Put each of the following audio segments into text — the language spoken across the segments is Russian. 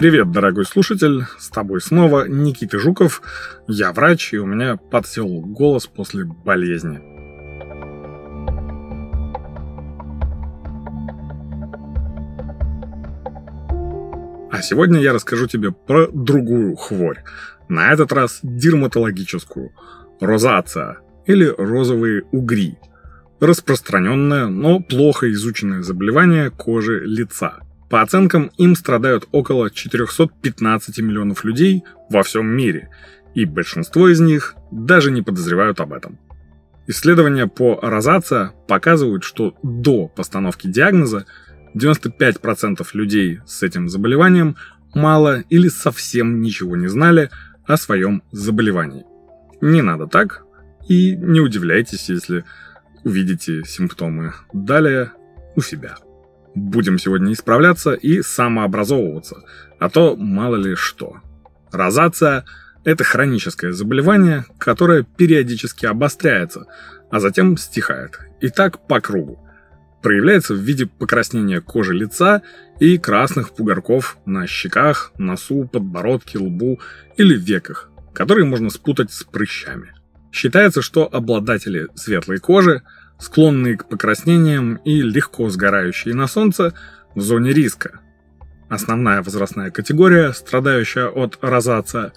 Привет, дорогой слушатель, с тобой снова Никита Жуков. Я врач, и у меня подсел голос после болезни. А сегодня я расскажу тебе про другую хворь. На этот раз дерматологическую. Розация или розовые угри. Распространенное, но плохо изученное заболевание кожи лица – по оценкам, им страдают около 415 миллионов людей во всем мире, и большинство из них даже не подозревают об этом. Исследования по розация показывают, что до постановки диагноза 95% людей с этим заболеванием мало или совсем ничего не знали о своем заболевании. Не надо так, и не удивляйтесь, если увидите симптомы далее у себя. Будем сегодня исправляться и самообразовываться, а то мало ли что. Розация – это хроническое заболевание, которое периодически обостряется, а затем стихает. И так по кругу. Проявляется в виде покраснения кожи лица и красных пугорков на щеках, носу, подбородке, лбу или веках, которые можно спутать с прыщами. Считается, что обладатели светлой кожи – склонные к покраснениям и легко сгорающие на солнце, в зоне риска. Основная возрастная категория, страдающая от розация,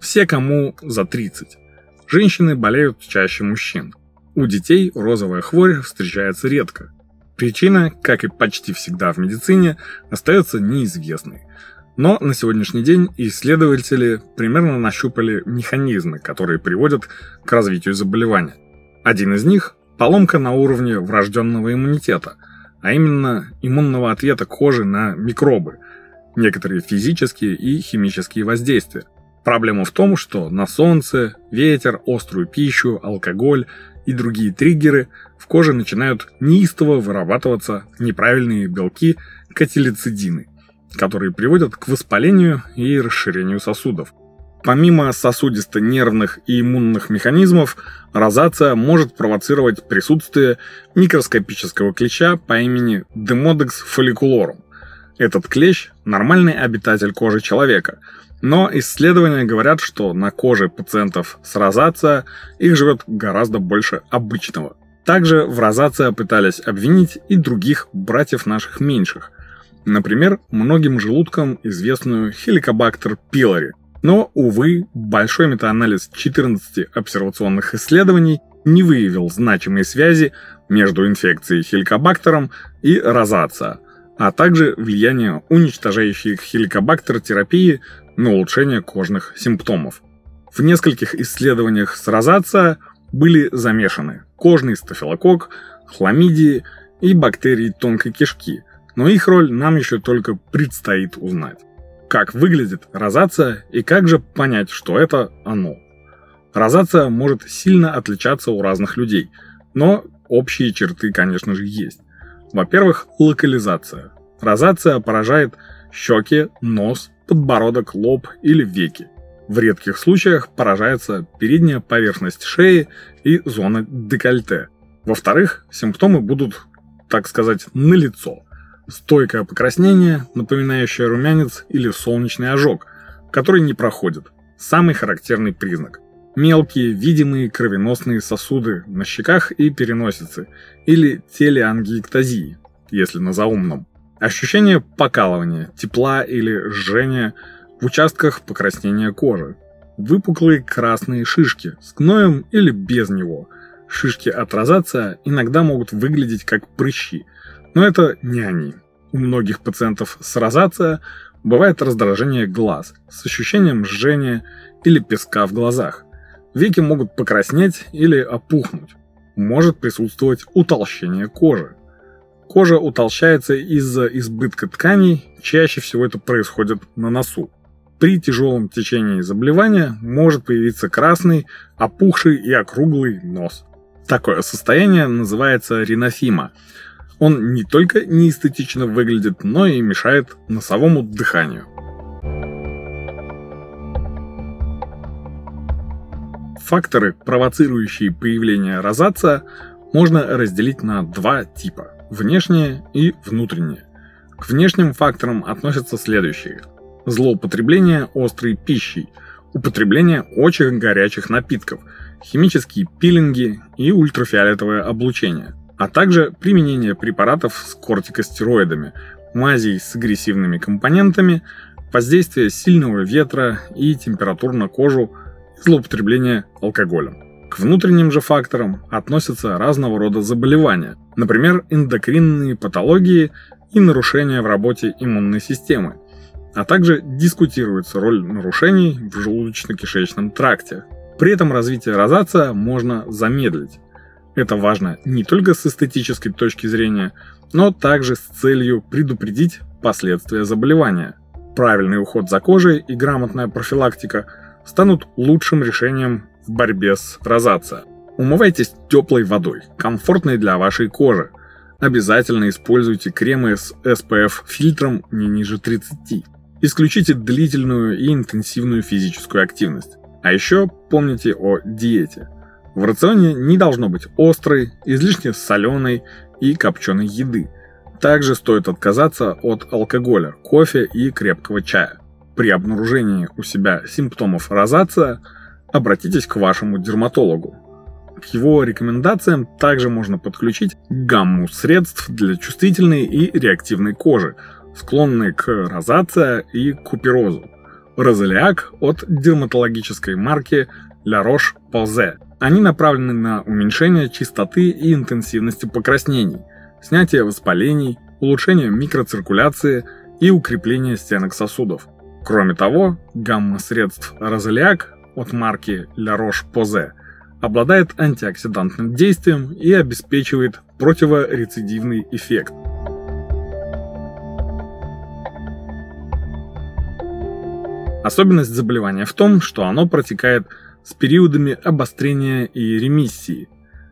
все, кому за 30. Женщины болеют чаще мужчин. У детей розовая хворь встречается редко. Причина, как и почти всегда в медицине, остается неизвестной. Но на сегодняшний день исследователи примерно нащупали механизмы, которые приводят к развитию заболевания. Один из них Поломка на уровне врожденного иммунитета, а именно иммунного ответа кожи на микробы, некоторые физические и химические воздействия. Проблема в том, что на солнце, ветер, острую пищу, алкоголь и другие триггеры в коже начинают неистово вырабатываться неправильные белки катилицидины, которые приводят к воспалению и расширению сосудов. Помимо сосудисто-нервных и иммунных механизмов, розация может провоцировать присутствие микроскопического клеща по имени Demodex folliculorum. Этот клещ – нормальный обитатель кожи человека, но исследования говорят, что на коже пациентов с розация их живет гораздо больше обычного. Также в розация пытались обвинить и других братьев наших меньших. Например, многим желудкам известную хеликобактер пилори – но, увы, большой метаанализ 14 обсервационных исследований не выявил значимой связи между инфекцией хеликобактером и розация, а также влияние уничтожающей хеликобактер терапии на улучшение кожных симптомов. В нескольких исследованиях с розация были замешаны кожный стафилококк, хламидии и бактерии тонкой кишки, но их роль нам еще только предстоит узнать как выглядит розация и как же понять, что это оно. Розация может сильно отличаться у разных людей, но общие черты, конечно же, есть. Во-первых, локализация. Розация поражает щеки, нос, подбородок, лоб или веки. В редких случаях поражается передняя поверхность шеи и зона декольте. Во-вторых, симптомы будут, так сказать, налицо. Стойкое покраснение, напоминающее румянец или солнечный ожог, который не проходит. Самый характерный признак. Мелкие, видимые кровеносные сосуды на щеках и переносице, или телеангиэктазии, если на заумном. Ощущение покалывания, тепла или жжения в участках покраснения кожи. Выпуклые красные шишки с гноем или без него. Шишки от розация иногда могут выглядеть как прыщи – но это не они. У многих пациентов с розация бывает раздражение глаз с ощущением жжения или песка в глазах. Веки могут покраснеть или опухнуть. Может присутствовать утолщение кожи. Кожа утолщается из-за избытка тканей, чаще всего это происходит на носу. При тяжелом течении заболевания может появиться красный, опухший и округлый нос. Такое состояние называется ринофима. Он не только неэстетично выглядит, но и мешает носовому дыханию. Факторы, провоцирующие появление розация, можно разделить на два типа – внешние и внутренние. К внешним факторам относятся следующие. злоупотребление острой пищей, употребление очень горячих напитков, химические пилинги и ультрафиолетовое облучение, а также применение препаратов с кортикостероидами, мазей с агрессивными компонентами, воздействие сильного ветра и температур на кожу, злоупотребление алкоголем. К внутренним же факторам относятся разного рода заболевания, например, эндокринные патологии и нарушения в работе иммунной системы, а также дискутируется роль нарушений в желудочно-кишечном тракте. При этом развитие розация можно замедлить. Это важно не только с эстетической точки зрения, но также с целью предупредить последствия заболевания. Правильный уход за кожей и грамотная профилактика станут лучшим решением в борьбе с розацией. Умывайтесь теплой водой, комфортной для вашей кожи. Обязательно используйте кремы с SPF фильтром не ниже 30. Исключите длительную и интенсивную физическую активность. А еще помните о диете. В рационе не должно быть острой, излишне соленой и копченой еды. Также стоит отказаться от алкоголя, кофе и крепкого чая. При обнаружении у себя симптомов розация обратитесь к вашему дерматологу. К его рекомендациям также можно подключить гамму средств для чувствительной и реактивной кожи – склонны к розация и куперозу. Розелиак от дерматологической марки La Roche-Posay. Они направлены на уменьшение частоты и интенсивности покраснений, снятие воспалений, улучшение микроциркуляции и укрепление стенок сосудов. Кроме того, гамма средств Розелиак от марки La Roche-Posay обладает антиоксидантным действием и обеспечивает противорецидивный эффект – Особенность заболевания в том, что оно протекает с периодами обострения и ремиссии.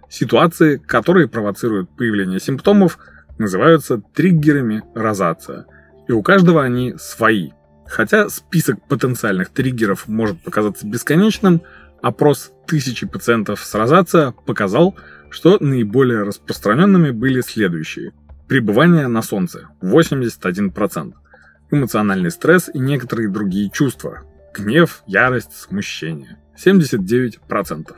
Ситуации, которые провоцируют появление симптомов, называются триггерами розация, и у каждого они свои. Хотя список потенциальных триггеров может показаться бесконечным, опрос тысячи пациентов с розация показал, что наиболее распространенными были следующие. Пребывание на солнце – 81% эмоциональный стресс и некоторые другие чувства. Гнев, ярость, смущение. 79%.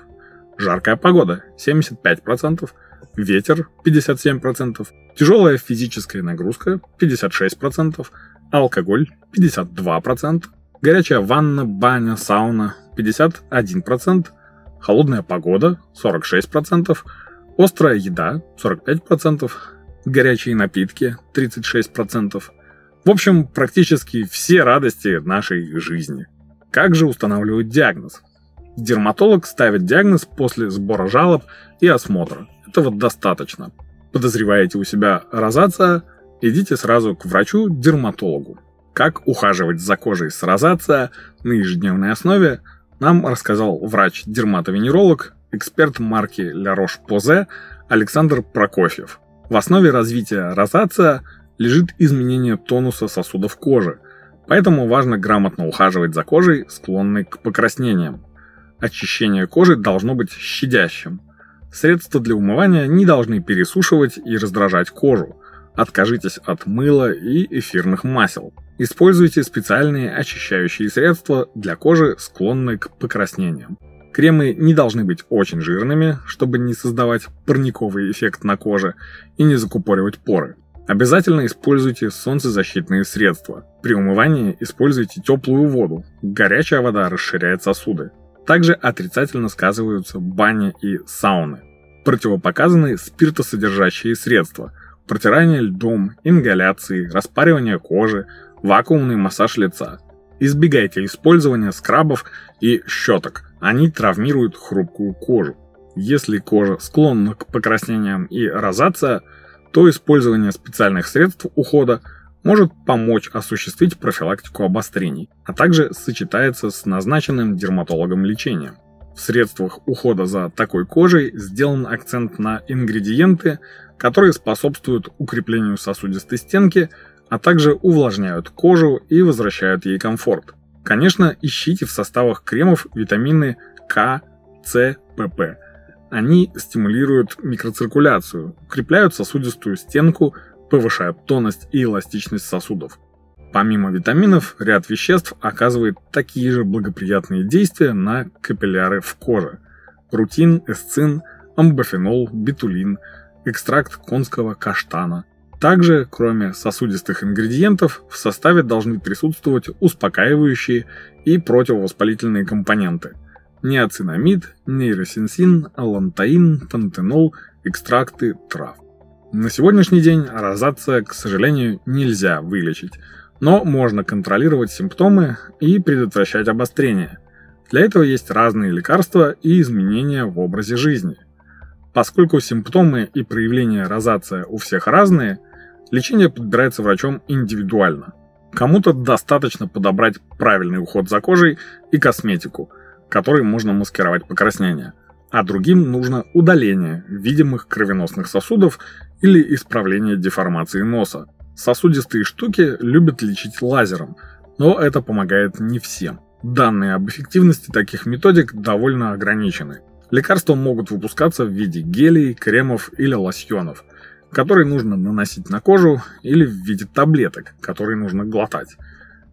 Жаркая погода 75%. Ветер 57%. Тяжелая физическая нагрузка 56%. Алкоголь 52%. Горячая ванна, баня, сауна 51%. Холодная погода 46%. Острая еда 45%. Горячие напитки 36%. В общем, практически все радости нашей жизни. Как же устанавливают диагноз? Дерматолог ставит диагноз после сбора жалоб и осмотра. Этого достаточно. Подозреваете у себя розация, идите сразу к врачу-дерматологу. Как ухаживать за кожей с розация на ежедневной основе, нам рассказал врач-дерматовенеролог, эксперт марки La Roche-Posay Александр Прокофьев. В основе развития розация – лежит изменение тонуса сосудов кожи, поэтому важно грамотно ухаживать за кожей, склонной к покраснениям. Очищение кожи должно быть щадящим. Средства для умывания не должны пересушивать и раздражать кожу. Откажитесь от мыла и эфирных масел. Используйте специальные очищающие средства для кожи, склонной к покраснениям. Кремы не должны быть очень жирными, чтобы не создавать парниковый эффект на коже и не закупоривать поры. Обязательно используйте солнцезащитные средства. При умывании используйте теплую воду. Горячая вода расширяет сосуды. Также отрицательно сказываются бани и сауны. Противопоказаны спиртосодержащие средства. Протирание льдом, ингаляции, распаривание кожи, вакуумный массаж лица. Избегайте использования скрабов и щеток. Они травмируют хрупкую кожу. Если кожа склонна к покраснениям и розация – то использование специальных средств ухода может помочь осуществить профилактику обострений, а также сочетается с назначенным дерматологом лечением. В средствах ухода за такой кожей сделан акцент на ингредиенты, которые способствуют укреплению сосудистой стенки, а также увлажняют кожу и возвращают ей комфорт. Конечно, ищите в составах кремов витамины К, С, ПП – они стимулируют микроциркуляцию, укрепляют сосудистую стенку, повышают тонность и эластичность сосудов. Помимо витаминов, ряд веществ оказывает такие же благоприятные действия на капилляры в коже. Рутин, эсцин, амбофенол, битулин, экстракт конского каштана. Также, кроме сосудистых ингредиентов, в составе должны присутствовать успокаивающие и противовоспалительные компоненты. Неоцинамид, нейросинсин, алантаин, пантенол, экстракты трав. На сегодняшний день розация, к сожалению, нельзя вылечить, но можно контролировать симптомы и предотвращать обострение. Для этого есть разные лекарства и изменения в образе жизни. Поскольку симптомы и проявления розация у всех разные, лечение подбирается врачом индивидуально. Кому-то достаточно подобрать правильный уход за кожей и косметику, которой можно маскировать покраснение, а другим нужно удаление видимых кровеносных сосудов или исправление деформации носа. Сосудистые штуки любят лечить лазером, но это помогает не всем. Данные об эффективности таких методик довольно ограничены. Лекарства могут выпускаться в виде гелей, кремов или лосьонов, которые нужно наносить на кожу, или в виде таблеток, которые нужно глотать.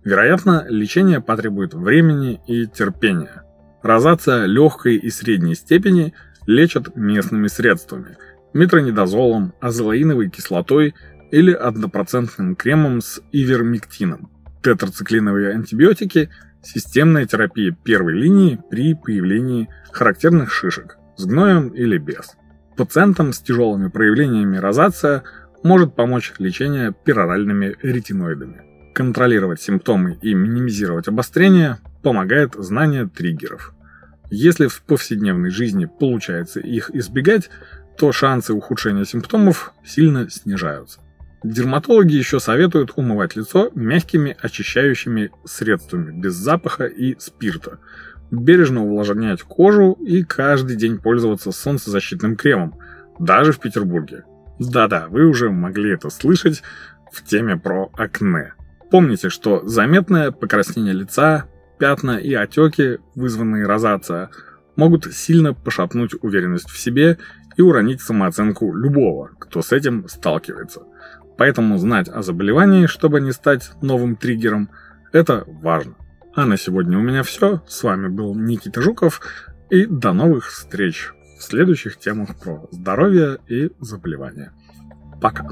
Вероятно, лечение потребует времени и терпения. Розация легкой и средней степени лечат местными средствами – метронидозолом, азолаиновой кислотой или однопроцентным кремом с ивермектином. Тетрациклиновые антибиотики – системная терапия первой линии при появлении характерных шишек с гноем или без. Пациентам с тяжелыми проявлениями розация может помочь лечение пероральными ретиноидами. Контролировать симптомы и минимизировать обострение помогает знание триггеров. Если в повседневной жизни получается их избегать, то шансы ухудшения симптомов сильно снижаются. Дерматологи еще советуют умывать лицо мягкими очищающими средствами без запаха и спирта, бережно увлажнять кожу и каждый день пользоваться солнцезащитным кремом, даже в Петербурге. Да-да, вы уже могли это слышать в теме про акне. Помните, что заметное покраснение лица, пятна и отеки, вызванные розация, могут сильно пошатнуть уверенность в себе и уронить самооценку любого, кто с этим сталкивается. Поэтому знать о заболевании, чтобы не стать новым триггером, это важно. А на сегодня у меня все. С вами был Никита Жуков. И до новых встреч в следующих темах про здоровье и заболевания. Пока.